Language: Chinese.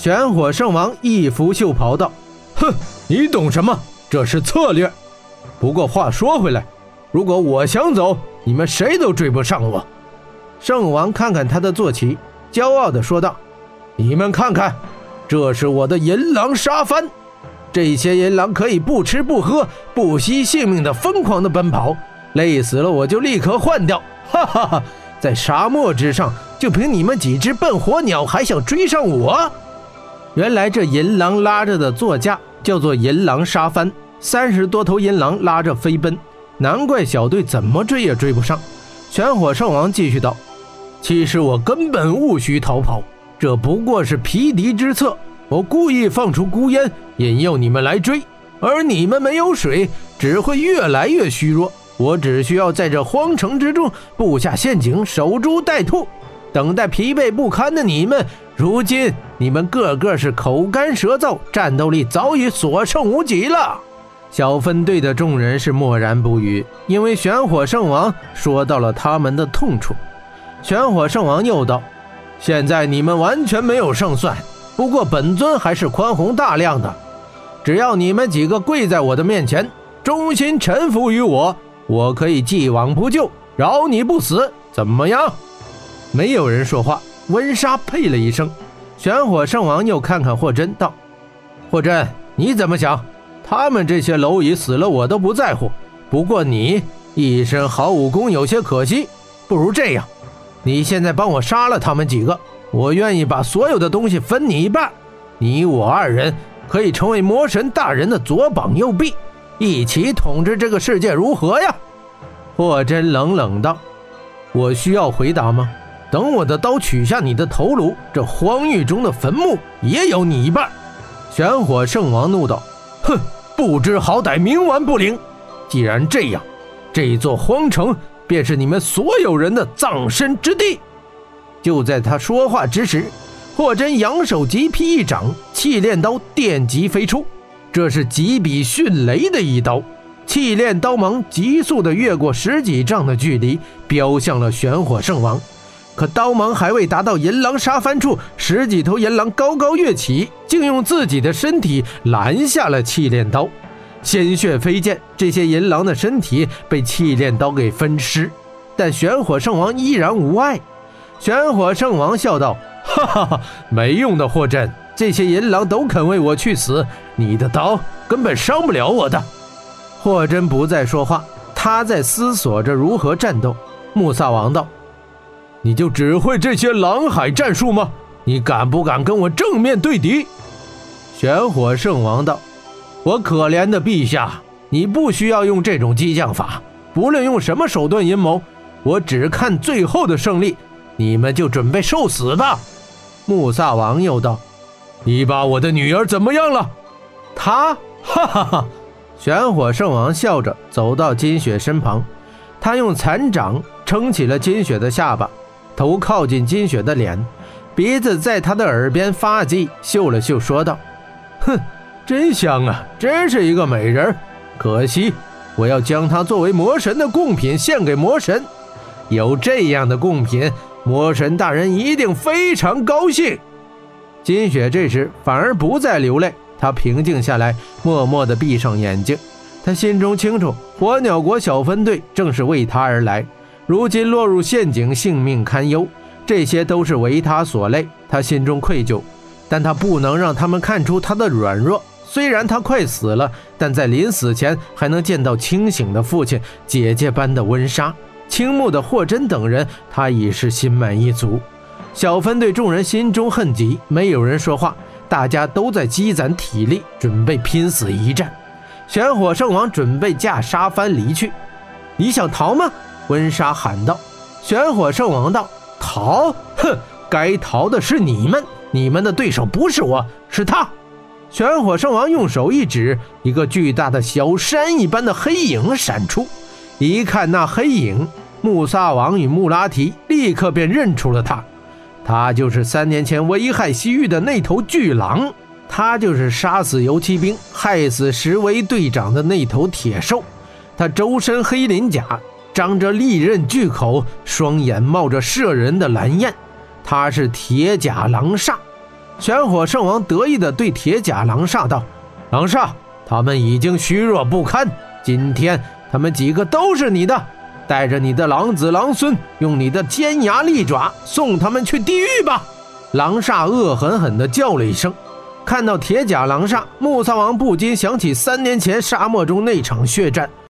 玄火圣王一拂袖袍道：“哼，你懂什么？这是策略。不过话说回来，如果我想走，你们谁都追不上我。”圣王看看他的坐骑，骄傲地说道：“你们看看，这是我的银狼沙帆。这些银狼可以不吃不喝、不惜性命的疯狂的奔跑，累死了我就立刻换掉。哈哈哈，在沙漠之上，就凭你们几只笨火鸟，还想追上我？原来这银狼拉着的座驾叫做银狼沙帆，三十多头银狼拉着飞奔，难怪小队怎么追也追不上。”玄火圣王继续道。其实我根本无需逃跑，这不过是匹敌之策。我故意放出孤烟，引诱你们来追，而你们没有水，只会越来越虚弱。我只需要在这荒城之中布下陷阱，守株待兔，等待疲惫不堪的你们。如今你们个个是口干舌燥，战斗力早已所剩无几了。小分队的众人是默然不语，因为玄火圣王说到了他们的痛处。玄火圣王又道：“现在你们完全没有胜算，不过本尊还是宽宏大量的。只要你们几个跪在我的面前，忠心臣服于我，我可以既往不咎，饶你不死。怎么样？”没有人说话。温莎呸了一声。玄火圣王又看看霍真，道：“霍真，你怎么想？他们这些蝼蚁死了我都不在乎，不过你一身好武功有些可惜，不如这样。”你现在帮我杀了他们几个，我愿意把所有的东西分你一半。你我二人可以成为魔神大人的左膀右臂，一起统治这个世界，如何呀？霍真冷冷道：“我需要回答吗？等我的刀取下你的头颅，这荒域中的坟墓也有你一半。”玄火圣王怒道：“哼，不知好歹，冥顽不灵！既然这样，这座荒城……”便是你们所有人的葬身之地。就在他说话之时，霍真扬手急劈一掌，气炼刀电击飞出。这是几笔迅雷的一刀，气炼刀芒急速的越过十几丈的距离，飙向了玄火圣王。可刀芒还未达到银狼杀翻处，十几头银狼高高跃起，竟用自己的身体拦下了气炼刀。鲜血飞溅，这些银狼的身体被气炼刀给分尸，但玄火圣王依然无碍。玄火圣王笑道：“哈哈哈，没用的霍震，这些银狼都肯为我去死，你的刀根本伤不了我的。”霍真不再说话，他在思索着如何战斗。穆萨王道：“你就只会这些狼海战术吗？你敢不敢跟我正面对敌？”玄火圣王道。我可怜的陛下，你不需要用这种激将法。不论用什么手段阴谋，我只看最后的胜利。你们就准备受死吧。穆萨王又道：“你把我的女儿怎么样了？”他哈哈哈！玄火圣王笑着走到金雪身旁，他用残掌撑起了金雪的下巴，头靠近金雪的脸，鼻子在她的耳边发髻，嗅了嗅，说道：“哼。”真香啊！真是一个美人，可惜我要将她作为魔神的贡品献给魔神。有这样的贡品，魔神大人一定非常高兴。金雪这时反而不再流泪，她平静下来，默默地闭上眼睛。她心中清楚，火鸟国小分队正是为她而来，如今落入陷阱，性命堪忧，这些都是为他所累。他心中愧疚，但他不能让他们看出他的软弱。虽然他快死了，但在临死前还能见到清醒的父亲、姐姐般的温莎、倾慕的霍真等人，他已是心满意足。小分队众人心中恨极，没有人说话，大家都在积攒体力，准备拼死一战。玄火圣王准备驾沙帆离去，你想逃吗？温莎喊道。玄火圣王道：“逃？哼，该逃的是你们，你们的对手不是我，是他。”玄火圣王用手一指，一个巨大的小山一般的黑影闪出。一看那黑影，穆萨王与穆拉提立刻便认出了他。他就是三年前危害西域的那头巨狼，他就是杀死游骑兵、害死十维队长的那头铁兽。他周身黑鳞甲，张着利刃巨口，双眼冒着射人的蓝焰。他是铁甲狼煞。玄火圣王得意地对铁甲狼煞道：“狼煞，他们已经虚弱不堪，今天他们几个都是你的。带着你的狼子狼孙，用你的尖牙利爪送他们去地狱吧！”狼煞恶狠狠地叫了一声。看到铁甲狼煞，木苍王不禁想起三年前沙漠中那场血战。